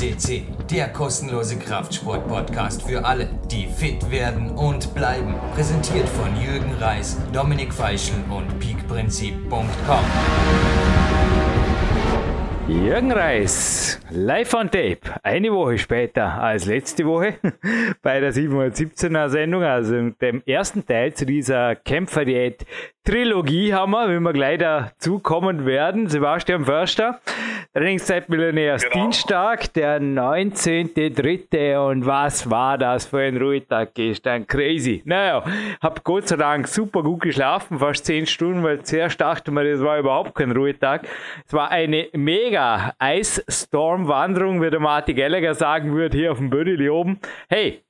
FCC, der kostenlose Kraftsport-Podcast für alle, die fit werden und bleiben. Präsentiert von Jürgen Reis, Dominik Feischl und peakprinzip.com. Jürgen Reis, live on tape, eine Woche später als letzte Woche bei der 717er Sendung, also dem ersten Teil zu dieser Kämpferdiät Trilogie haben wir, wenn wir gleich dazu kommen werden. Sebastian Förster, Trainingszeit Millionärs genau. Dienstag, der 19.3. Und was war das für ein Ruhetag gestern? Crazy. Naja, hab Gott sei Dank super gut geschlafen, fast 10 Stunden, weil zuerst dachte man, das war überhaupt kein Ruhetag. Es war eine mega Eisstorm-Wanderung, wie der Martin Gallagher sagen würde, hier auf dem Bödeli oben. Hey,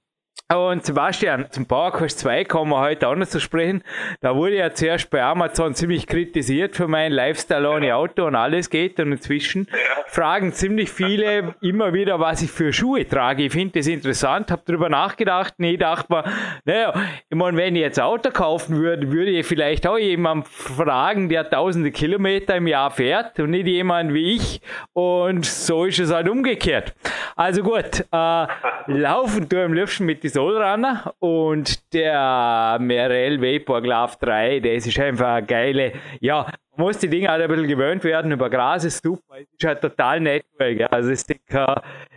und Sebastian, zum PowerQuest 2 kommen wir heute auch noch zu sprechen. Da wurde ja zuerst bei Amazon ziemlich kritisiert für mein Lifestyle ohne Auto und alles geht. Und inzwischen fragen ziemlich viele immer wieder, was ich für Schuhe trage. Ich finde das interessant, habe darüber nachgedacht. Nee, dachte mir, naja, ich meine, wenn ich jetzt Auto kaufen würde, würde ich vielleicht auch jemanden fragen, der tausende Kilometer im Jahr fährt und nicht jemand wie ich. Und so ist es halt umgekehrt. Also gut, äh, laufen du am liebsten mit diesen Soulrunner und der Merrell Vapor Glove 3, das ist einfach eine geile, ja, muss die Dinge halt ein bisschen gewöhnt werden, über Gras ist super, ist halt total natural, also es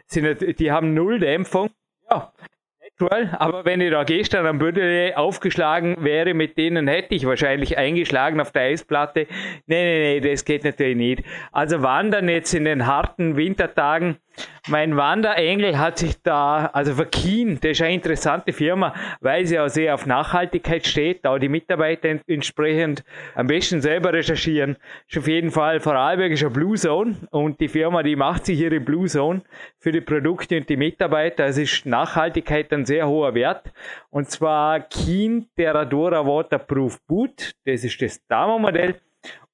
sind, die haben null Dämpfung, ja, natural, aber wenn ich da gestern am Bündel aufgeschlagen wäre, mit denen hätte ich wahrscheinlich eingeschlagen auf der Eisplatte, nee, nee, nee, das geht natürlich nicht. Also wandern jetzt in den harten Wintertagen, mein Wanderengel hat sich da, also Keen, das ist eine interessante Firma, weil sie auch sehr auf Nachhaltigkeit steht, da die Mitarbeiter entsprechend am besten selber recherchieren. Ist auf jeden Fall Vorarlberg ist eine Blue Zone und die Firma, die macht sich ihre Blue Zone für die Produkte und die Mitarbeiter. Es ist Nachhaltigkeit ein sehr hoher Wert. Und zwar Keen Terradora Waterproof Boot, das ist das Damo-Modell.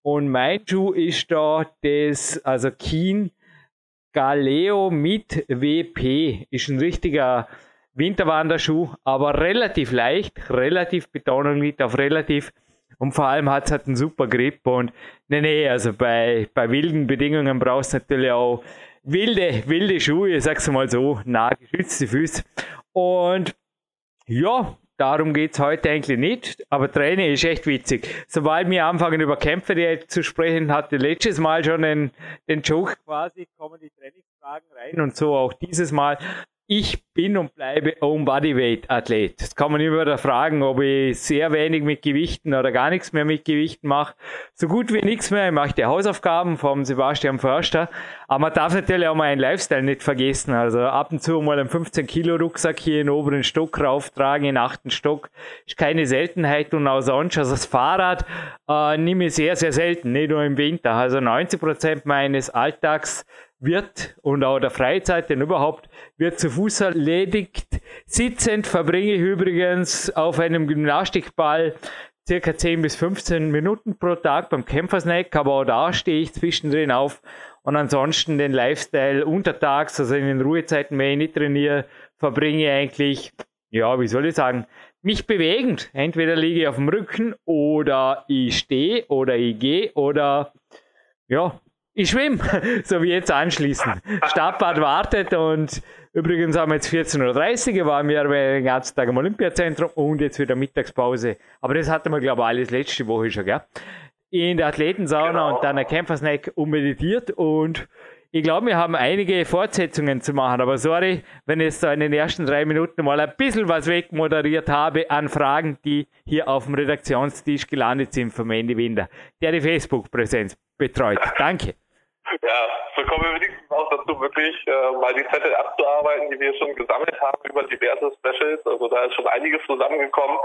Und mein Schuh ist da das, also Keen Galeo mit WP ist ein richtiger Winterwanderschuh, aber relativ leicht, relativ Betonung liegt auf relativ. Und vor allem hat es halt einen super Grip und nee, nee, also bei, bei wilden Bedingungen brauchst du natürlich auch wilde, wilde Schuhe, ich sag's mal so, nah geschützte Füße. Und ja, Darum geht es heute eigentlich nicht, aber Training ist echt witzig. Sobald wir anfangen über Kämpfe zu sprechen, hatte letztes Mal schon den, den Joke quasi, kommen die Trainingsfragen rein und so auch dieses Mal ich bin und bleibe Own Bodyweight Athlet. Das kann man immer wieder fragen, ob ich sehr wenig mit Gewichten oder gar nichts mehr mit Gewichten mache. So gut wie nichts mehr. Ich mache die Hausaufgaben vom Sebastian Förster. Aber man darf natürlich auch mal einen Lifestyle nicht vergessen. Also ab und zu mal einen 15 Kilo Rucksack hier in den oberen Stock rauftragen, in den achten Stock. Ist keine Seltenheit und auch sonst. Also das Fahrrad äh, nehme ich sehr, sehr selten, nicht nur im Winter. Also 90 Prozent meines Alltags wird und auch der Freizeit, denn überhaupt wird zu Fuß erledigt. Sitzend verbringe ich übrigens auf einem Gymnastikball circa 10 bis 15 Minuten pro Tag beim Kämpfersnack, aber auch da stehe ich zwischendrin auf und ansonsten den Lifestyle untertags, also in den Ruhezeiten, wenn ich nicht trainiere, verbringe ich eigentlich, ja, wie soll ich sagen, mich bewegend. Entweder liege ich auf dem Rücken oder ich stehe oder ich gehe oder ja, ich schwimme, so wie jetzt anschließend. Stadtbad wartet und übrigens haben wir jetzt 14.30 Uhr, waren wir den ganzen Tag im Olympiazentrum und jetzt wieder Mittagspause. Aber das hatten wir, glaube ich, alles letzte Woche schon, gell? In der Athletensauna genau. und dann ein Kämpfersnack ummeditiert und ich glaube, wir haben einige Fortsetzungen zu machen, aber sorry, wenn ich da in den ersten drei Minuten mal ein bisschen was wegmoderiert habe an Fragen, die hier auf dem Redaktionstisch gelandet sind vom Ende Winder, der die Facebook-Präsenz betreut. Danke. Ja, so kommen wir wenigstens auch dazu, wirklich äh, mal die Zettel abzuarbeiten, die wir schon gesammelt haben über diverse Specials. Also da ist schon einiges zusammengekommen.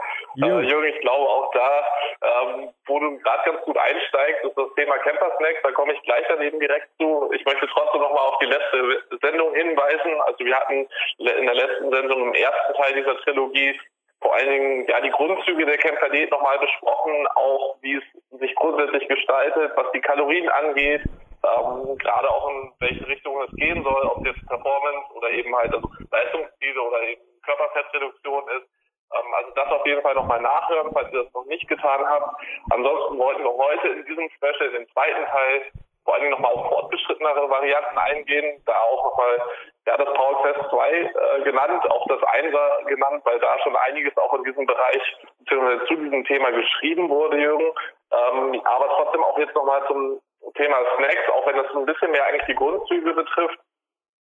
Äh, Jürgen, ich glaube auch da, ähm, wo du gerade ganz gut einsteigst, ist das Thema Camper Snacks. Da komme ich gleich daneben direkt zu. Ich möchte trotzdem nochmal auf die letzte Sendung hinweisen. Also wir hatten in der letzten Sendung im ersten Teil dieser Trilogie vor allen Dingen ja die Grundzüge der Kämpferdiät nochmal besprochen, auch wie es sich grundsätzlich gestaltet, was die Kalorien angeht, ähm, gerade auch in welche Richtung es gehen soll, ob jetzt Performance oder eben halt also Leistungsziele oder eben Körperfettreduktion ist. Ähm, also das auf jeden Fall nochmal nachhören, falls ihr das noch nicht getan habt. Ansonsten wollten wir heute in diesem Special, im zweiten Teil, vor Dingen nochmal auf fortgeschrittenere Varianten eingehen, da auch nochmal ja, das Paul Quest 2 äh, genannt, auch das Einser genannt, weil da schon einiges auch in diesem Bereich zu diesem Thema geschrieben wurde, Jürgen. Ähm, aber trotzdem auch jetzt nochmal zum Thema Snacks, auch wenn das ein bisschen mehr eigentlich die Grundzüge betrifft.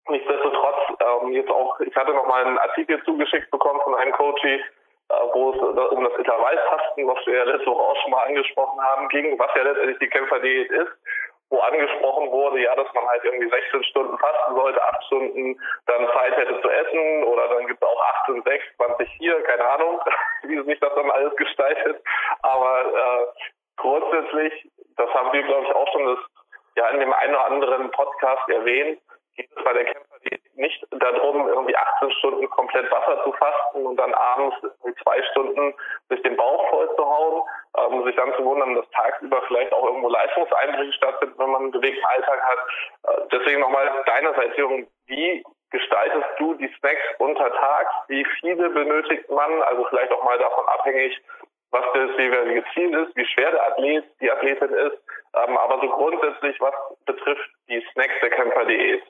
Nichtsdestotrotz, ähm, jetzt auch, ich hatte nochmal einen Artikel zugeschickt bekommen von einem Coachie, äh, wo es um das Intervallfasten, was wir ja letzte Woche auch schon mal angesprochen haben, ging, was ja letztendlich die Kämpferdiät ist wo angesprochen wurde, ja, dass man halt irgendwie 16 Stunden fasten sollte, 8 Stunden dann Zeit hätte zu essen oder dann gibt es auch 18, 6, 20, 4, keine Ahnung, wie sich das dann alles gestaltet. Aber äh, grundsätzlich, das haben wir, glaube ich, auch schon das, ja, in dem einen oder anderen Podcast erwähnt, geht es bei der Kämpferdiät nicht darum, irgendwie 18 Stunden komplett Wasser zu fasten und dann abends zwei Stunden sich den Bauch voll zu hauen, ähm, sich dann zu wundern, dass tagsüber vielleicht auch irgendwo Leistungseinbrüche stattfinden, wenn man einen bewegten Alltag hat. Äh, deswegen nochmal deinerseits, Jürgen, wie gestaltest du die Snacks untertags? Wie viele benötigt man? Also vielleicht auch mal davon abhängig, was das jeweilige Ziel ist, wie schwer der Athlet, die Athletin ist, ähm, aber so grundsätzlich, was betrifft die Snacks der Kämpfer.de.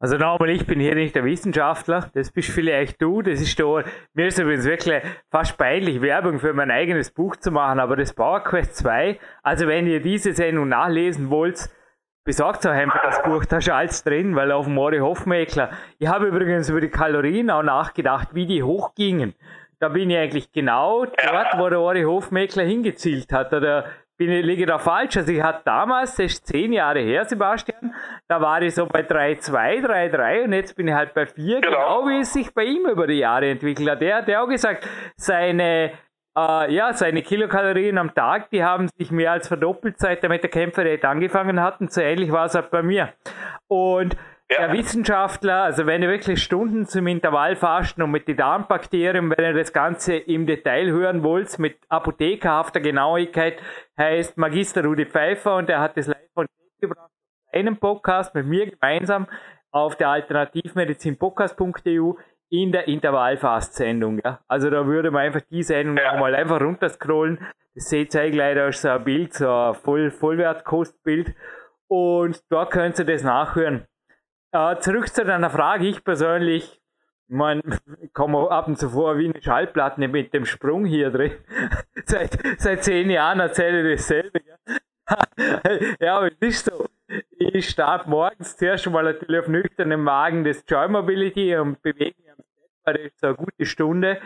Also nochmal, ich bin hier nicht der Wissenschaftler, das bist vielleicht du, das ist da, mir ist übrigens wirklich fast peinlich, Werbung für mein eigenes Buch zu machen, aber das Power Quest 2, also wenn ihr diese Sendung nachlesen wollt, besorgt euch einfach das Buch, da ist alles drin, weil auf dem Mori Hofmeckler, ich habe übrigens über die Kalorien auch nachgedacht, wie die hochgingen. Da bin ich eigentlich genau dort, wo der Ori Hofmeckler hingezielt hat, oder bin ich, liege da falsch. Also ich hatte damals, das ist zehn Jahre her, Sebastian, da war ich so bei 3,2, 3,3 und jetzt bin ich halt bei 4, genau. genau wie es sich bei ihm über die Jahre entwickelt hat. Er hat ja auch gesagt, seine äh, ja, seine Kilokalorien am Tag, die haben sich mehr als verdoppelt, seit er mit der Kämpferdiät angefangen hat. Und so ähnlich war es auch bei mir. Und ja. Der Wissenschaftler, also wenn ihr wirklich Stunden zum Intervallfasten und mit den Darmbakterien, wenn ihr das Ganze im Detail hören wollt, mit apothekerhafter Genauigkeit, heißt Magister Rudi Pfeiffer und er hat das live von gebracht, einen Podcast mit mir gemeinsam auf der alternativmedizinpodcast.eu in der Intervallfast-Sendung. Ja. Also da würde man einfach die Sendung ja. mal einfach runterscrollen. Das seht ihr da ist so ein Bild, so ein Voll Vollwertkostbild. Und da könnt ihr das nachhören. Äh, zurück zu deiner Frage. Ich persönlich, man komme ab und zu vor wie eine Schallplatte mit dem Sprung hier drin. seit, seit zehn Jahren erzähle ich dasselbe. ja, aber es ist so. Ich starte morgens zuerst schon mal natürlich auf nüchternem Magen das Joy Mobility und bewege mich am weil das ist eine gute Stunde.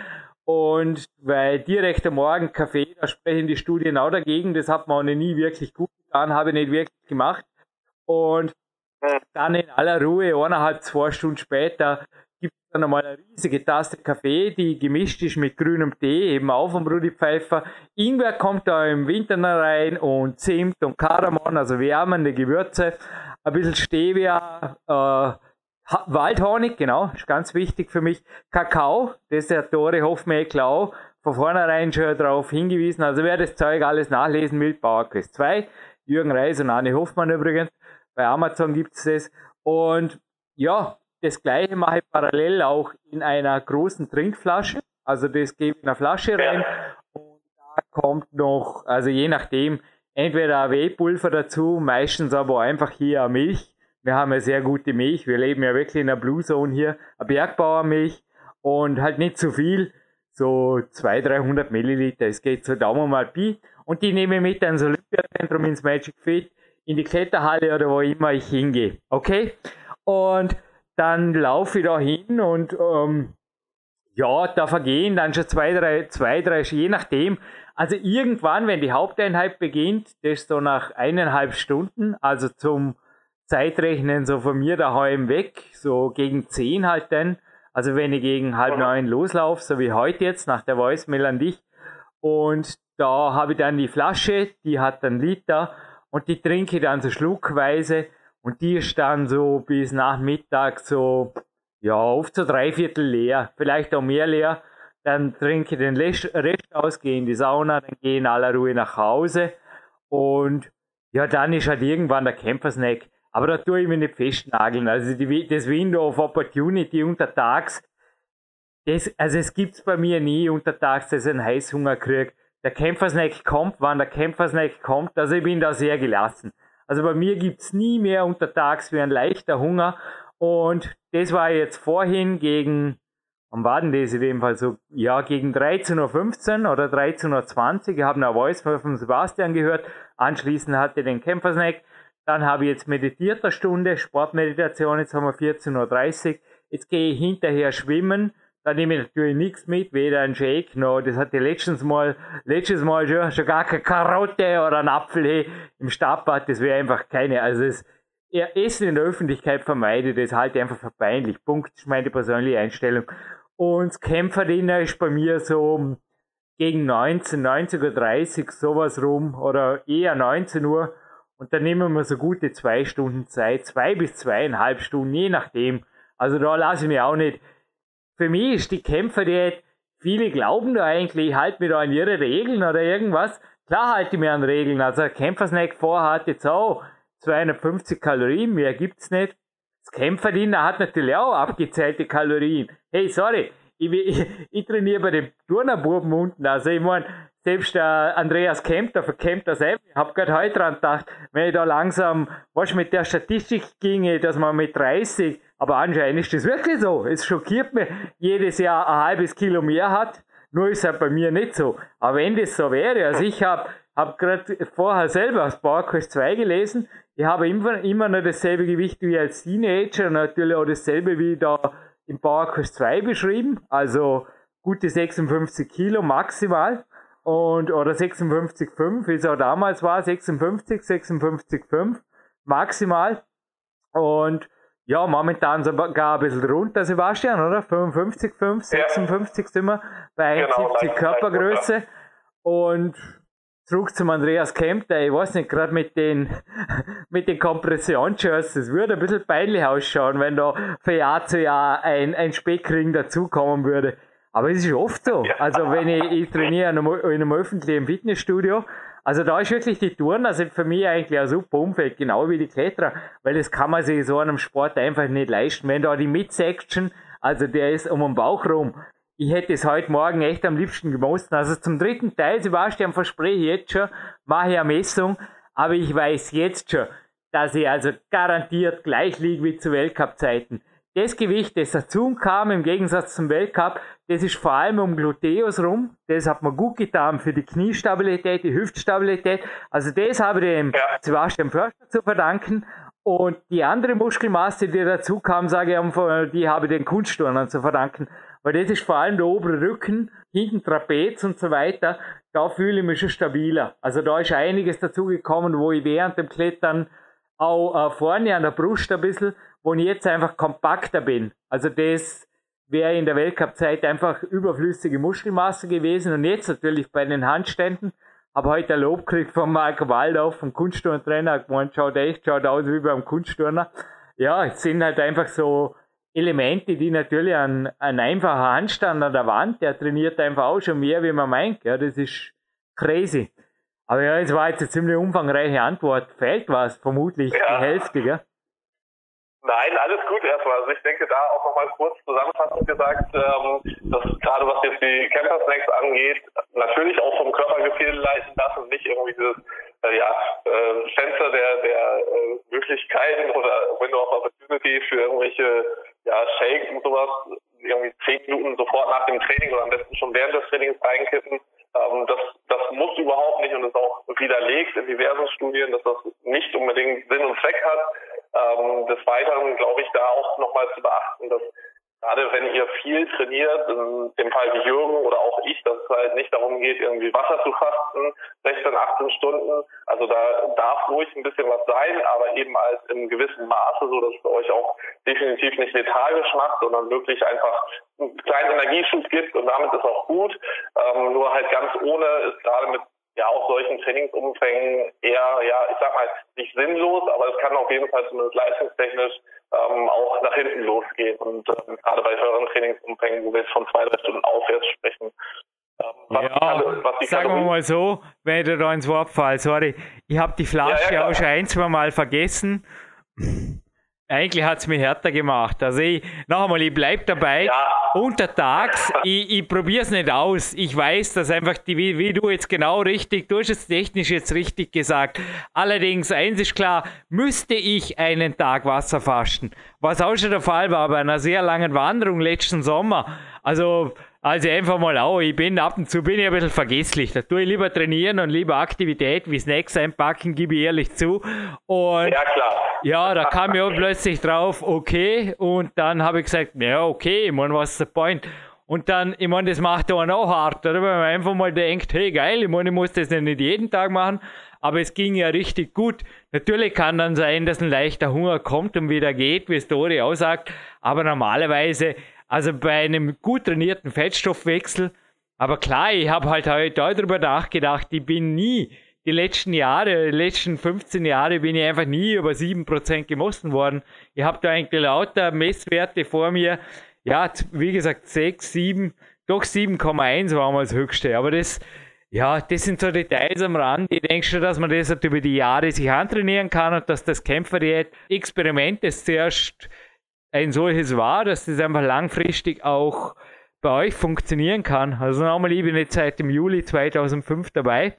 Und weil direkt am Morgen Kaffee, da sprechen die Studien auch dagegen, das hat man auch nie wirklich gut getan, habe ich nicht wirklich gemacht. Und dann in aller Ruhe, eineinhalb, zwei Stunden später, gibt es dann einmal eine riesige Tasse Kaffee, die gemischt ist mit grünem Tee, eben auch vom Rudi Pfeiffer. Ingwer kommt da im Winter rein und Zimt und Kardamom, also wärmende Gewürze. Ein bisschen Stevia, äh, Waldhonig, genau, ist ganz wichtig für mich. Kakao, das ist der Tore Hofmeckler auch von vornherein schon darauf hingewiesen. Also wer das Zeug alles nachlesen will, Bauerquest 2, Jürgen Reis und Anne Hoffmann übrigens. Bei Amazon gibt es das. Und ja, das gleiche mache ich parallel auch in einer großen Trinkflasche. Also das gebe ich in eine Flasche rein und da kommt noch, also je nachdem, entweder Whey-Pulver dazu, meistens aber einfach hier Milch. Wir haben ja sehr gute Milch. Wir leben ja wirklich in der Blue Zone hier. Eine Bergbauermilch und halt nicht zu viel. So 200, 300 Milliliter. Es geht so Daumen mal Pi. Und die nehme ich mit ins Olympiazentrum ins Magic Fit in die Kletterhalle oder wo immer ich hingehe. Okay? Und dann laufe ich da hin und ähm, ja, da vergehen dann schon zwei, drei, zwei, drei, je nachdem. Also irgendwann, wenn die Haupteinheit beginnt, das ist so nach eineinhalb Stunden, also zum Zeitrechnen so von mir daheim weg, so gegen zehn halt dann. Also wenn ich gegen halb neun loslaufe, so wie heute jetzt, nach der Voicemail an dich. Und da habe ich dann die Flasche, die hat dann Liter und die trinke ich dann so schluckweise und die ist dann so bis nach Mittag so, ja, oft so dreiviertel leer, vielleicht auch mehr leer. Dann trinke ich den Rest aus, gehe in die Sauna, dann gehe in aller Ruhe nach Hause und ja, dann ist halt irgendwann der Campersnack. Aber da tue ich mich nicht festnageln. Also die, das Window of Opportunity untertags, das, also es gibt's bei mir nie untertags, dass ich einen Heißhunger kriege der Kämpfersnack kommt, wann der Kämpfersnack kommt. Also ich bin da sehr gelassen. Also bei mir gibt's nie mehr untertags wie ein leichter Hunger. Und das war jetzt vorhin gegen, wann war denn das in dem Fall so? Ja, gegen 13.15 Uhr oder 13.20 Uhr. Ich habe eine Voice von Sebastian gehört. Anschließend hatte ich den Kämpfersnack. Dann habe ich jetzt meditiert eine Stunde, Sportmeditation. Jetzt haben wir 14.30 Uhr. Jetzt gehe ich hinterher schwimmen. Da nehme ich natürlich nichts mit, weder ein Shake noch, das hatte letztens mal, letztes Mal schon, schon gar keine Karotte oder ein Apfel hey, im Stadtbad, das wäre einfach keine, also es, ja, Essen in der Öffentlichkeit vermeide, das halte ich einfach für peinlich. Punkt, ist meine persönliche Einstellung. Und Kämpferdiener ist bei mir so gegen 19, 19.30 Uhr, sowas rum, oder eher 19 Uhr. Und dann nehmen wir so gute zwei Stunden Zeit, zwei bis zweieinhalb Stunden, je nachdem. Also da lasse ich mich auch nicht für mich ist die Kämpferdiät, viele glauben da eigentlich, ich halte mich da an ihre Regeln oder irgendwas. Klar halte ich mich an Regeln. Also ein Kämpfersnack vorher hat jetzt auch 250 Kalorien, mehr gibt's nicht. Das Kämpferdiener hat natürlich auch abgezählte Kalorien. Hey, sorry, ich, ich, ich trainiere bei dem Turnerbuben unten. Also ich meine, selbst der Andreas Kemp, der das selber. Ich habe gerade heute dran gedacht, wenn ich da langsam, was mit der Statistik ginge, dass man mit 30 aber anscheinend ist das wirklich so. Es schockiert mich, jedes Jahr ein halbes Kilo mehr hat. Nur ist halt bei mir nicht so. Aber wenn das so wäre, also ich habe hab gerade vorher selber aus PowerQuest 2 gelesen. Ich habe immer, immer noch dasselbe Gewicht wie als Teenager natürlich auch dasselbe wie da im PowerQuest 2 beschrieben. Also gute 56 Kilo maximal. Und, oder 56,5, wie es auch damals war, 56, 56,5 maximal. Und ja, momentan sogar ein bisschen runter, Sebastian, oder? 55, 5, 56 ja. sind wir bei 71 genau, Körpergröße. Und zurück zum Andreas Kemp, der, ich weiß nicht, gerade mit den, mit den Kompressionsshirts, es würde ein bisschen peinlich ausschauen, wenn da von Jahr zu Jahr ein, ein Speckring dazukommen würde. Aber es ist oft so. Ja. Also wenn ich, ich trainiere in einem, in einem öffentlichen Fitnessstudio, also da ist wirklich die Touren, also für mich eigentlich ein super Umfeld, genau wie die Kletterer, weil das kann man sich so einem Sport einfach nicht leisten. Wenn da die Midsection, also der ist um den Bauch rum, ich hätte es heute Morgen echt am liebsten gemusst. Also zum dritten Teil, Sebastian, verspreche ich jetzt schon, mache ich eine Messung, aber ich weiß jetzt schon, dass ich also garantiert gleich liege wie zu Weltcup-Zeiten. Das Gewicht, das dazu kam, im Gegensatz zum Weltcup, das ist vor allem um Gluteus rum. Das hat mir gut getan für die Kniestabilität, die Hüftstabilität. Also das habe ich dem ja. Sebastian Förster zu verdanken. Und die andere Muskelmasse, die dazu kam, sage ich, die habe ich den Kunstturnern zu verdanken. Weil das ist vor allem der obere Rücken, hinten Trapez und so weiter. Da fühle ich mich schon stabiler. Also da ist einiges dazu gekommen, wo ich während dem Klettern auch äh, vorne an der Brust ein bisschen, wo ich jetzt einfach kompakter bin. Also das wäre in der Weltcup-Zeit einfach überflüssige Muskelmasse gewesen. Und jetzt natürlich bei den Handständen habe heute ein Lob gekriegt von Marco Waldorf, vom Kunstturntrainer, gemeint, schaut echt, schaut aus wie beim Kunstturner. Ja, es sind halt einfach so Elemente, die natürlich ein, ein einfacher Handstand an der Wand, der trainiert einfach auch schon mehr, wie man meint. Ja, das ist crazy. Aber ja, es war jetzt eine ziemlich umfangreiche Antwort. Fehlt was, vermutlich ja. die Hälfte, gell? Nein, alles gut erstmal. Also ich denke da auch nochmal kurz zusammenfassend gesagt, ähm, dass gerade was jetzt die Camper Snacks angeht, natürlich auch vom Körpergefühl leiten und nicht irgendwie dieses äh, ja, äh, Fenster der, der äh, Möglichkeiten oder Window of Opportunity für irgendwelche ja, Shakes und sowas irgendwie zehn Minuten sofort nach dem Training oder am besten schon während des Trainings reinkippen. Ähm, das, das muss überhaupt nicht und ist auch widerlegt in diversen Studien, dass das nicht unbedingt Sinn und Zweck hat. Ähm, des Weiteren glaube ich da auch nochmal zu beachten, dass gerade wenn ihr viel trainiert, in dem Fall wie Jürgen oder auch ich, dass es halt nicht darum geht, irgendwie Wasser zu fasten, 16, 18 Stunden. Also da darf ruhig ein bisschen was sein, aber eben als in gewissem Maße, so dass es euch auch definitiv nicht lethargisch macht, sondern wirklich einfach einen kleinen Energieschub gibt und damit ist auch gut. Ähm, nur halt ganz ohne ist gerade mit ja auch solchen Trainingsumfängen eher, ja, ich sag mal, nicht sinnlos, aber es kann auf jeden Fall zumindest leistungstechnisch ähm, auch nach hinten losgehen. Und ähm, gerade bei höheren Trainingsumfängen, wo wir jetzt von zwei, drei Stunden aufwärts sprechen, ähm, was ja, die, was sagen wir mal so, wenn ich da ins Wort fall, sorry, ich habe die Flasche ja, ja, auch schon ein, zwei Mal vergessen. Eigentlich hat es mich härter gemacht. Also ich, noch einmal, ich bleibe dabei. Ja untertags, ich, ich probiere es nicht aus. Ich weiß, dass einfach, die, wie, wie, du jetzt genau richtig, du hast es technisch jetzt richtig gesagt. Allerdings, eins ist klar, müsste ich einen Tag Wasser fasten, was auch schon der Fall war bei einer sehr langen Wanderung letzten Sommer. Also, also einfach mal auch, ich bin ab und zu bin ich ein bisschen vergesslich. Da tue ich lieber trainieren und lieber Aktivität wie Snacks einpacken, gebe ich ehrlich zu. Und ja, klar. Ja, da kam ich auch plötzlich drauf, okay. Und dann habe ich gesagt, ja, okay, ich meine, was ist der Point? Und dann, ich meine, das macht einen auch hart, oder? Wenn man einfach mal denkt, hey, geil, ich meine, ich muss das nicht jeden Tag machen, aber es ging ja richtig gut. Natürlich kann dann sein, dass ein leichter Hunger kommt und wieder geht, wie es Dori auch sagt, aber normalerweise also bei einem gut trainierten Fettstoffwechsel. Aber klar, ich habe halt heute darüber nachgedacht, ich bin nie, die letzten Jahre, die letzten 15 Jahre bin ich einfach nie über 7% gemessen worden. Ich habe da eigentlich lauter Messwerte vor mir. Ja, wie gesagt, 6, 7, doch 7,1 war mal das höchste. Aber das, ja, das sind so Details am Rand. Ich denke schon, dass man das halt über die Jahre sich antrainieren kann und dass das Kämpferdiät-Experiment, das zuerst ein solches war, dass das einfach langfristig auch bei euch funktionieren kann. Also nochmal, ich bin jetzt seit dem Juli 2005 dabei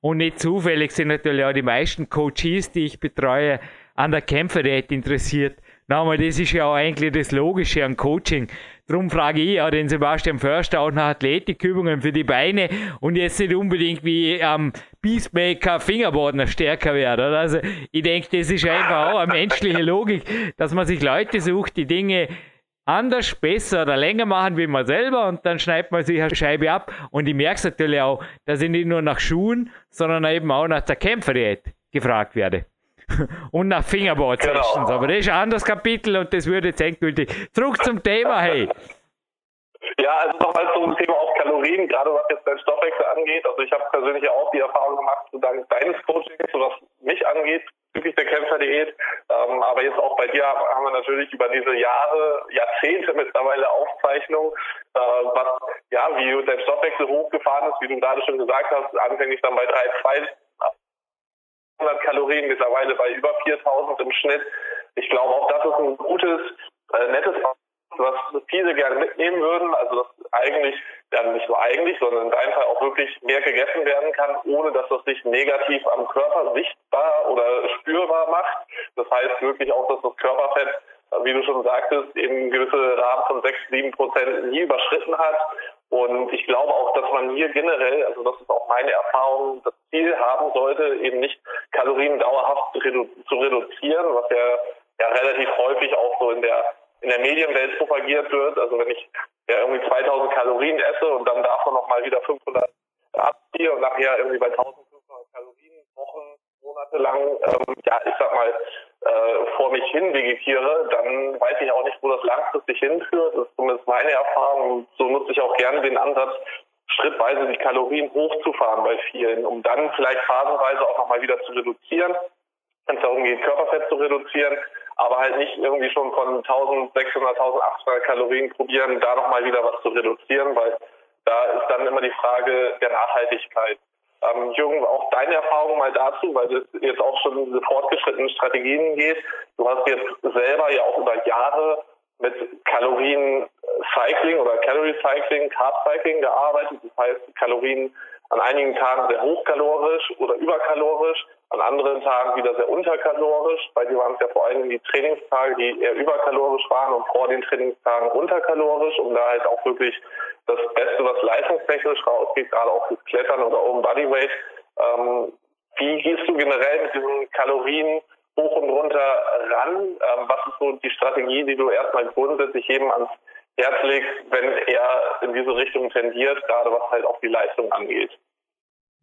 und nicht zufällig sind natürlich auch die meisten Coaches, die ich betreue, an der Kämpferdiät interessiert. Nochmal, das ist ja auch eigentlich das Logische an Coaching. Darum frage ich auch den Sebastian Förster auch nach Athletikübungen für die Beine und jetzt nicht unbedingt wie am ähm, Peacemaker Fingerboarder stärker werden. Also ich denke, das ist einfach auch eine menschliche Logik, dass man sich Leute sucht, die Dinge anders, besser oder länger machen wie man selber und dann schneidet man sich eine Scheibe ab. Und ich merke es natürlich auch, dass ich nicht nur nach Schuhen, sondern eben auch nach der Kämpferdiät gefragt werde. und nach Fingerboard Sessions. Genau. Aber das ist ein anderes Kapitel und das würde jetzt endgültig. Zurück zum Thema, hey. Ja, also nochmal zum Thema auch Kalorien, gerade was jetzt dein Stoffwechsel angeht. Also ich habe persönlich auch die Erfahrung gemacht, so dank deines Coachings, so was mich angeht, bezüglich der Kämpferdiät. Ähm, aber jetzt auch bei dir haben wir natürlich über diese Jahre, Jahrzehnte mittlerweile Aufzeichnung, äh, was, ja, wie dein Stoffwechsel hochgefahren ist, wie du gerade schon gesagt hast, anfänglich dann bei 3,2 500 Kalorien, mittlerweile bei über 4000 im Schnitt. Ich glaube, auch das ist ein gutes, äh, nettes was viele gerne mitnehmen würden. Also dass eigentlich, ja nicht nur eigentlich, sondern in deinem Fall auch wirklich mehr gegessen werden kann, ohne dass das sich negativ am Körper sichtbar oder spürbar macht. Das heißt wirklich auch, dass das Körperfett wie du schon sagtest, eben gewisse Rahmen von 6, 7 Prozent nie überschritten hat. Und ich glaube auch, dass man hier generell, also das ist auch meine Erfahrung, das Ziel haben sollte, eben nicht Kalorien dauerhaft redu zu reduzieren, was ja, ja relativ häufig auch so in der in der Medienwelt propagiert wird. Also wenn ich ja irgendwie 2000 Kalorien esse und dann davon nochmal wieder 500 abziehe und nachher irgendwie bei 1500 Kalorien Wochen, Monate lang, ähm, ja, ich sag mal, äh, vor mich hin vegetiere, dann weiß ich auch nicht, wo das langfristig hinführt. Das ist zumindest meine Erfahrung. So nutze ich auch gerne den Ansatz, schrittweise die Kalorien hochzufahren bei vielen, um dann vielleicht phasenweise auch nochmal wieder zu reduzieren, wenn es darum geht, Körperfett zu reduzieren, aber halt nicht irgendwie schon von 1600, 1800 Kalorien probieren, da nochmal wieder was zu reduzieren, weil da ist dann immer die Frage der Nachhaltigkeit. Ähm, Jürgen, auch deine Erfahrung mal dazu, weil es jetzt auch schon in diese fortgeschrittenen Strategien geht. Du hast jetzt selber ja auch über Jahre mit Kalorien Cycling oder Calorie Cycling, Carb Cycling gearbeitet. Das heißt, Kalorien an einigen Tagen sehr hochkalorisch oder überkalorisch, an anderen Tagen wieder sehr unterkalorisch. Bei dir waren es ja vor allem die Trainingstage, die eher überkalorisch waren und vor den Trainingstagen unterkalorisch, um da halt auch wirklich das Beste, was leistungstechnisch rausgeht, gerade auch fürs Klettern oder Open Bodyweight. Ähm, wie gehst du generell mit diesen Kalorien hoch und runter ran? Ähm, was ist so die Strategie, die du erstmal grundsätzlich jedem ans Herz legst, wenn er in diese Richtung tendiert, gerade was halt auch die Leistung angeht?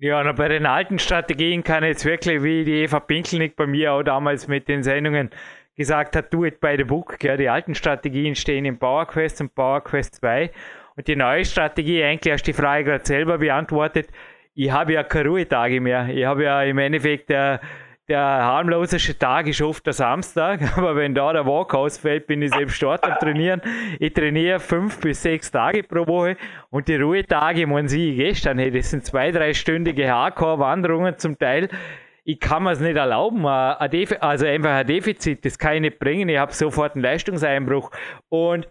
Ja, und bei den alten Strategien kann jetzt wirklich, wie die Eva Pinkelnick bei mir auch damals mit den Sendungen gesagt hat, do it by the book. Gell? Die alten Strategien stehen im PowerQuest und PowerQuest 2 und die neue Strategie, eigentlich hast du die Frage gerade selber beantwortet. Ich habe ja keine Ruhetage mehr. Ich habe ja im Endeffekt der, der harmloseste Tag ist oft der Samstag, aber wenn da der Walk ausfällt, bin ich selbst dort am Trainieren. Ich trainiere fünf bis sechs Tage pro Woche und die Ruhetage, man sie gestern, hey, das sind zwei, dreistündige Hardcore-Wanderungen zum Teil. Ich kann mir es nicht erlauben, also einfach ein Defizit, das kann ich nicht bringen. Ich habe sofort einen Leistungseinbruch. Und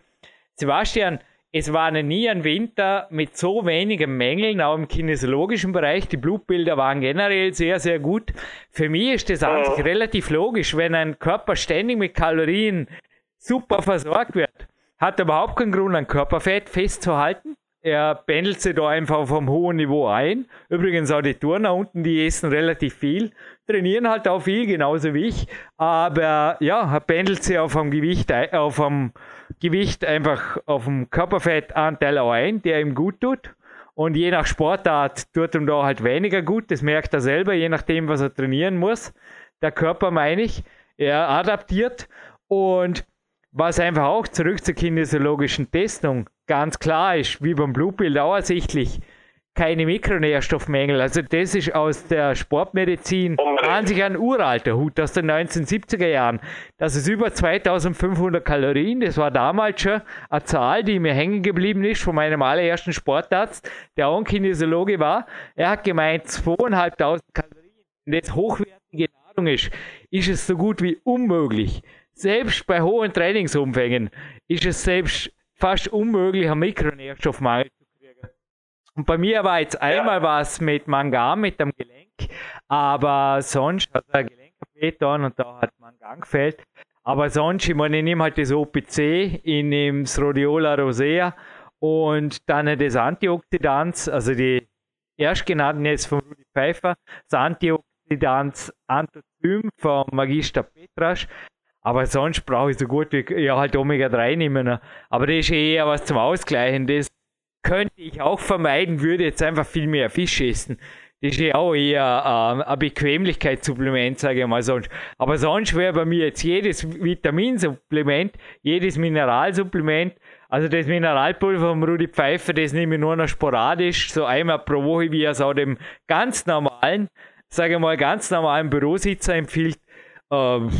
Sebastian, es war nie ein Winter mit so wenigen Mängeln, auch im kinesiologischen Bereich. Die Blutbilder waren generell sehr, sehr gut. Für mich ist das an sich relativ logisch, wenn ein Körper ständig mit Kalorien super versorgt wird, hat er überhaupt keinen Grund, ein Körperfett festzuhalten. Er pendelt sich da einfach auf einem hohen Niveau ein. Übrigens auch die Turner unten, die essen relativ viel, trainieren halt auch viel, genauso wie ich. Aber ja, er pendelt sich auf einem Gewicht, auf einem Gewicht einfach auf dem Körperfettanteil ein, der ihm gut tut. Und je nach Sportart tut ihm da halt weniger gut. Das merkt er selber, je nachdem, was er trainieren muss. Der Körper meine ich, er adaptiert. Und was einfach auch zurück zur kinesiologischen Testung ganz klar ist, wie beim Blutbild auch ersichtlich, keine Mikronährstoffmängel. Also das ist aus der Sportmedizin an sich ein uralter Hut aus den 1970er Jahren. Das ist über 2500 Kalorien. Das war damals schon eine Zahl, die mir hängen geblieben ist von meinem allerersten Sportarzt, der auch ein Kinesiologe war. Er hat gemeint, 2500 Kalorien. Wenn das hochwertige Nahrung ist, ist es so gut wie unmöglich. Selbst bei hohen Trainingsumfängen ist es selbst fast unmöglich, einen Mikronährstoffmangel und bei mir war jetzt einmal ja. was mit Mangan, mit dem Gelenk, aber sonst hat er Gelenk getan und da hat Mangan gefällt. Aber sonst, ich meine, ich nehme halt das OPC, ich nehme das Rhodiola rosea und dann das Antioxidant, also die erstgenannten jetzt von Rudi Pfeiffer, das Antioxidant Anthozym von Magister Petrasch. Aber sonst brauche ich so gut wie ja, halt Omega-3 nehmen. Aber das ist eher was zum Ausgleichen. Das könnte ich auch vermeiden, würde jetzt einfach viel mehr Fisch essen. Das ist ja auch eher äh, ein Bequemlichkeitssupplement, sage ich mal sonst. Aber sonst wäre bei mir jetzt jedes Vitaminsupplement, jedes Mineralsupplement, also das Mineralpulver vom Rudi Pfeiffer, das nehme ich nur noch sporadisch, so einmal pro Woche, wie er es auch dem ganz normalen, sage ich mal, ganz normalen Bürositzer empfiehlt. Ähm,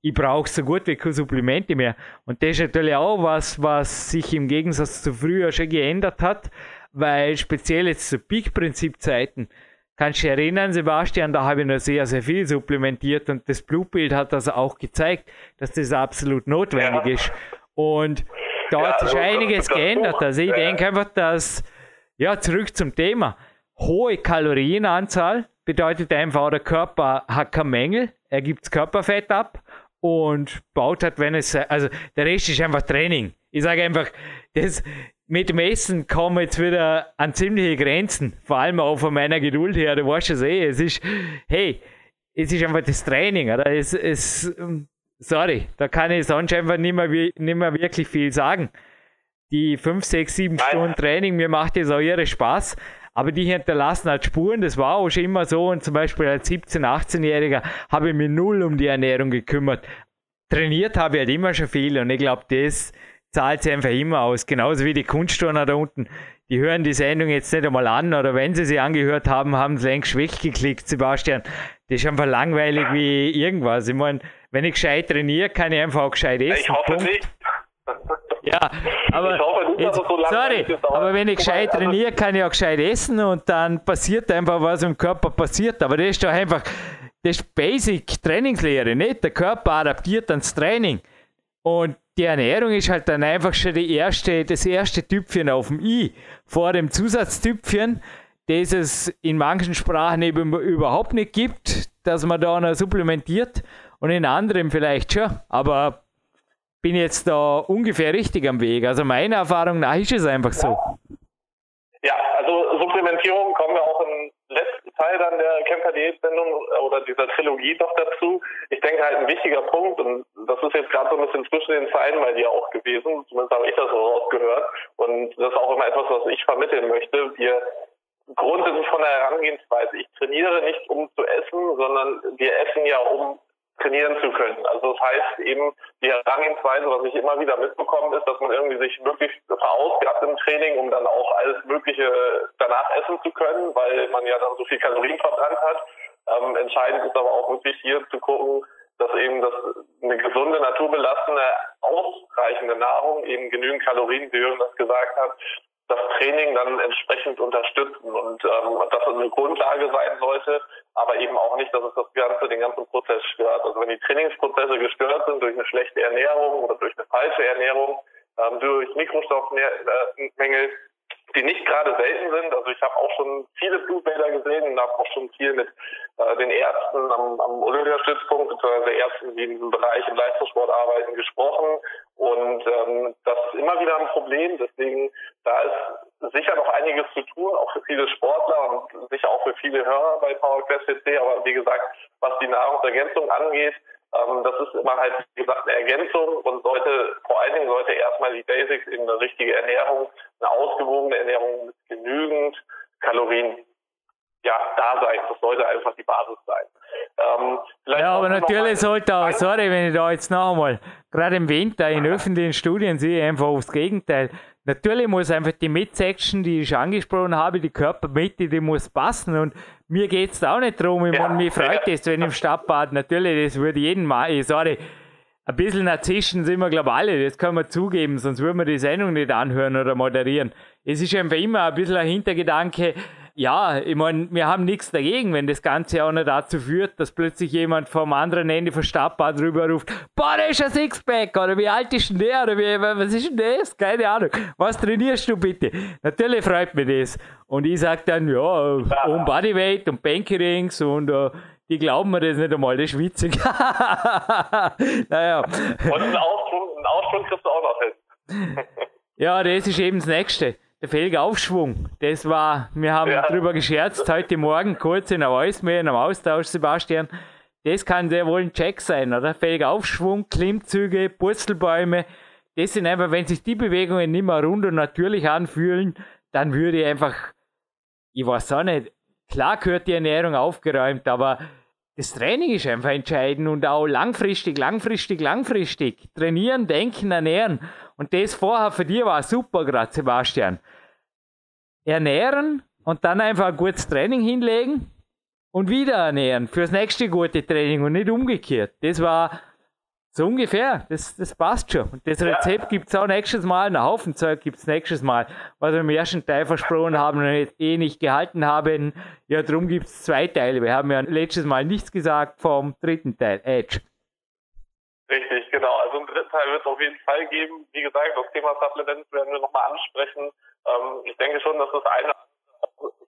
ich brauche so gut wie keine Supplemente mehr. Und das ist natürlich auch was, was sich im Gegensatz zu früher schon geändert hat, weil speziell jetzt zu Peak-Prinzip-Zeiten, kannst du dich erinnern, Sebastian, da habe ich noch sehr, sehr viel supplementiert und das Blutbild hat also auch gezeigt, dass das absolut notwendig ja. ist. Und da ja, hat sich also, einiges geändert. Also ich ja. denke einfach, dass, ja, zurück zum Thema. Hohe Kalorienanzahl bedeutet einfach, der Körper hat keine Mängel, er gibt Körperfett ab und baut hat, wenn es, also der Rest ist einfach Training. Ich sage einfach, das mit dem Essen kommen jetzt wieder an ziemliche Grenzen, vor allem auch von meiner Geduld her, du weißt es eh, es ist, hey, es ist einfach das Training, oder? Es, es, sorry, da kann ich sonst einfach nicht mehr, nicht mehr wirklich viel sagen. Die 5, 6, 7 Stunden Training, mir macht das auch ihre Spaß aber die hinterlassen halt Spuren. Das war auch schon immer so. Und zum Beispiel als 17-, 18-Jähriger habe ich mich null um die Ernährung gekümmert. Trainiert habe ich halt immer schon viel und ich glaube, das zahlt sich einfach immer aus. Genauso wie die Kunstturner da unten. Die hören die Sendung jetzt nicht einmal an oder wenn sie sie angehört haben, haben sie längst weggeklickt, Sebastian. Das ist einfach langweilig wie irgendwas. Ich meine, wenn ich gescheit trainiere, kann ich einfach auch gescheit essen. Ich hoffe Punkt. nicht. Ja, aber, nicht, jetzt, so sorry, aber wenn ich gescheit trainiere, kann ich auch gescheit essen und dann passiert einfach, was im Körper passiert. Aber das ist doch einfach, das ist Basic Trainingslehre, nicht? Der Körper adaptiert ans Training. Und die Ernährung ist halt dann einfach schon die erste, das erste Tüpfchen auf dem I. Vor dem Zusatztüpfchen, das es in manchen Sprachen eben überhaupt nicht gibt, dass man da noch supplementiert und in anderen vielleicht schon. Aber bin jetzt da ungefähr richtig am Weg. Also meiner Erfahrung nach ist es einfach so. Ja, also Supplementierung kommen wir auch im letzten Teil dann der Kämpfer-Diät-Sendung oder dieser Trilogie noch dazu. Ich denke halt ein wichtiger Punkt, und das ist jetzt gerade so ein bisschen zwischen den Zeilen bei dir auch gewesen, zumindest habe ich das so rausgehört, und das ist auch immer etwas, was ich vermitteln möchte. Wir grundsätzlich von der Herangehensweise, ich trainiere nicht um zu essen, sondern wir essen ja um trainieren zu können. Also das heißt eben, die Herangehensweise, was ich immer wieder mitbekommen ist, dass man irgendwie sich wirklich verausgabt im Training, um dann auch alles Mögliche danach essen zu können, weil man ja dann so viel Kalorien verbrannt hat. Ähm, entscheidend ist aber auch wirklich hier zu gucken, dass eben das eine gesunde, naturbelassene, ausreichende Nahrung, eben genügend Kalorien, wie Jürgen das gesagt hat, das Training dann entsprechend unterstützen und ähm, dass es eine Grundlage sein sollte, aber eben auch nicht, dass es das Ganze, den ganzen Prozess stört. Also wenn die Trainingsprozesse gestört sind durch eine schlechte Ernährung oder durch eine falsche Ernährung, ähm, durch Mikrostoffmängel die nicht gerade selten sind. Also ich habe auch schon viele Blutbilder gesehen und habe auch schon viel mit äh, den Ärzten am, am Olympiastützpunkt bzw. Ärzten, die in diesem Bereich im Leistungssport arbeiten, gesprochen. Und ähm, das ist immer wieder ein Problem. Deswegen, da ist sicher noch einiges zu tun, auch für viele Sportler und sicher auch für viele Hörer bei PowerQuest CC. Aber wie gesagt, was die Nahrungsergänzung angeht, ähm, das ist immer halt, wie gesagt, eine Ergänzung und sollte, vor allen Dingen sollte erstmal die Basics in eine richtige Ernährung, eine ausgewogene Ernährung mit genügend Kalorien ja, da sein. Das sollte einfach die Basis sein. Ähm, ja, aber natürlich sollte auch, sorry, wenn ich da jetzt noch einmal, gerade im Winter in öffentlichen Studien sehe ich einfach aufs Gegenteil. Natürlich muss einfach die Midsection, die ich angesprochen habe, die Körpermitte, die muss passen. Und mir geht es auch nicht darum, ich ja. meine, mir freut es, wenn ich im Stadtbad, natürlich, das würde jeden mal, sorry, ein bisschen Narzissten sind wir, glaube ich, alle, das können wir zugeben, sonst würden wir die Sendung nicht anhören oder moderieren. Es ist einfach immer ein bisschen ein Hintergedanke, ja, ich meine, wir haben nichts dagegen, wenn das Ganze auch noch dazu führt, dass plötzlich jemand vom anderen Ende von Stadtbad drüber ruft, boah, der ist ein Sixpack, oder wie alt ist denn der, oder wie, was ist denn das? Keine Ahnung. Was trainierst du bitte? Natürlich freut mich das. Und ich sage dann, ja, um Bodyweight und Bankerings und uh, die glauben mir das nicht einmal, das ist witzig. naja. Und einen Ausflug, einen Ausflug kriegst du auch noch hin. ja, das ist eben das Nächste der Felgaufschwung, das war, wir haben ja. drüber gescherzt heute Morgen kurz in der Voicemail, in einem Austausch, Sebastian. Das kann sehr wohl ein Check sein, oder? Felgaufschwung, Klimmzüge, Purzelbäume. Das sind einfach, wenn sich die Bewegungen nicht mehr rund und natürlich anfühlen, dann würde ich einfach, ich weiß auch nicht, klar gehört die Ernährung aufgeräumt, aber das Training ist einfach entscheidend und auch langfristig, langfristig, langfristig. Trainieren, denken, ernähren. Und das vorher für dich war super gerade, Sebastian. Ernähren und dann einfach ein gutes Training hinlegen und wieder ernähren fürs nächste gute Training und nicht umgekehrt. Das war so ungefähr, das, das passt schon. Und das Rezept ja. gibt es auch nächstes Mal, einen Haufen Zeug gibt es nächstes Mal, was wir im ersten Teil versprochen haben und eh nicht gehalten haben. Ja, darum gibt es zwei Teile. Wir haben ja letztes Mal nichts gesagt vom dritten Teil, Edge. Richtig, genau. Also einen dritten Teil wird es auf jeden Fall geben. Wie gesagt, das Thema Supplements werden wir nochmal ansprechen. Ähm, ich denke schon, dass das eine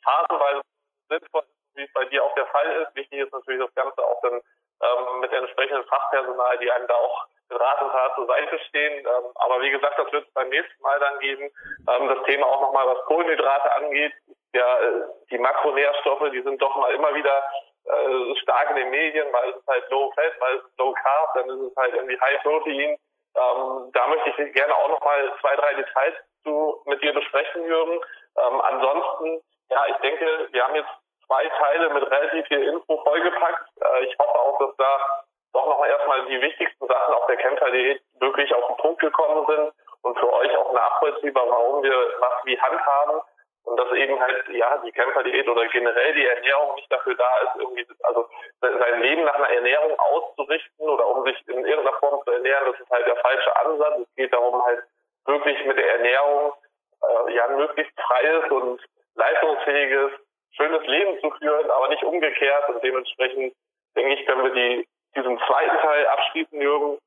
phasenweise sinnvoll ist, wie es bei dir auch der Fall ist. Wichtig ist natürlich das Ganze auch dann ähm, mit entsprechendem Fachpersonal, die einem da auch Rat und Tat zur Seite stehen. Ähm, aber wie gesagt, das wird es beim nächsten Mal dann geben. Ähm, das Thema auch nochmal, was Kohlenhydrate angeht. Ja, äh, die Makronährstoffe, die sind doch mal immer wieder äh, stark in den Medien, es ist halt Low Fat, es ist Low Carb, dann ist es halt irgendwie High Protein. Ähm, da möchte ich gerne auch nochmal zwei, drei Details zu mit dir besprechen, Jürgen. Ähm, ansonsten, ja, ich denke, wir haben jetzt zwei Teile mit relativ viel Info vollgepackt. Äh, ich hoffe auch, dass da doch noch erstmal die wichtigsten Sachen auf der Kämpfer.de wirklich auf den Punkt gekommen sind und für euch auch nachvollziehbar, warum wir was wie handhaben und dass eben halt, ja, die Kämpferdiät oder generell die Ernährung nicht dafür da ist, irgendwie, also sein Leben nach einer Ernährung auszurichten oder um sich in irgendeiner Form zu ernähren, das ist halt der falsche Ansatz. Es geht darum halt wirklich mit der Ernährung, äh, ja, möglichst freies und leistungsfähiges, schönes Leben zu führen, aber nicht umgekehrt und dementsprechend, denke ich, können wir die, diesen zweiten Teil abschließen, Jürgen.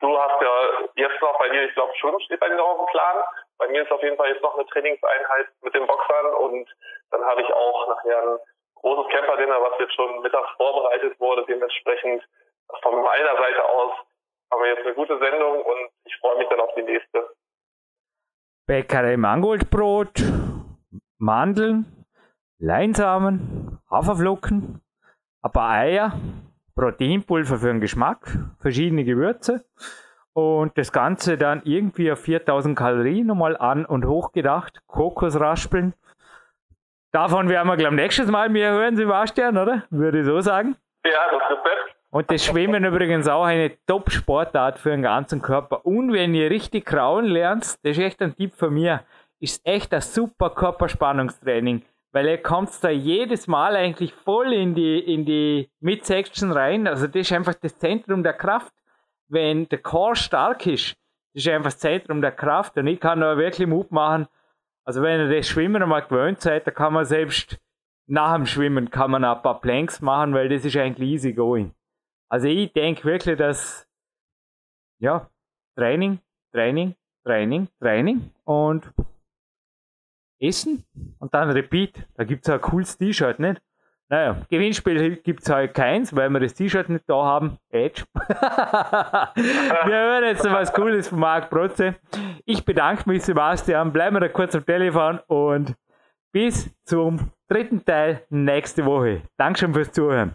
Du hast ja jetzt noch bei dir, ich glaube, Schwimmen steht bei dir noch auf dem Plan. Bei mir ist auf jeden Fall jetzt noch eine Trainingseinheit mit den Boxern und dann habe ich auch nachher ein großes Camper-Dinner, was jetzt schon mittags vorbereitet wurde. Dementsprechend von meiner Seite aus haben wir jetzt eine gute Sendung und ich freue mich dann auf die nächste. Bäckerei Mangoldbrot, Mandeln, Leinsamen, Haferflocken, ein paar Eier, Proteinpulver für den Geschmack, verschiedene Gewürze und das Ganze dann irgendwie auf 4000 Kalorien nochmal an und hochgedacht. Kokosraspeln. Davon werden wir, glaube ich, nächstes Mal mehr hören, Sebastian, oder? Würde ich so sagen. Ja, das ist fett. Und das Schwimmen übrigens auch eine Top-Sportart für den ganzen Körper. Und wenn ihr richtig krauen lernt, das ist echt ein Tipp von mir, ist echt ein super Körperspannungstraining. Weil ihr kommt da jedes Mal eigentlich voll in die, in die Midsection rein. Also das ist einfach das Zentrum der Kraft wenn der Core stark ist, das ist einfach das Zentrum der Kraft und ich kann da wirklich Mut machen. Also wenn ihr das Schwimmen einmal gewöhnt seid, dann kann man selbst nach dem Schwimmen kann man ein paar Planks machen, weil das ist eigentlich easy going. Also ich denke wirklich, dass ja, Training, Training, Training, Training und Essen und dann Repeat. Da gibt es ein cooles T-Shirt, nicht? Naja, Gewinnspiel gibt es halt keins, weil wir das T-Shirt nicht da haben. Edge. wir hören jetzt was Cooles von Marc Protze. Ich bedanke mich, Sebastian. Bleiben wir da kurz am Telefon und bis zum dritten Teil nächste Woche. Dankeschön fürs Zuhören.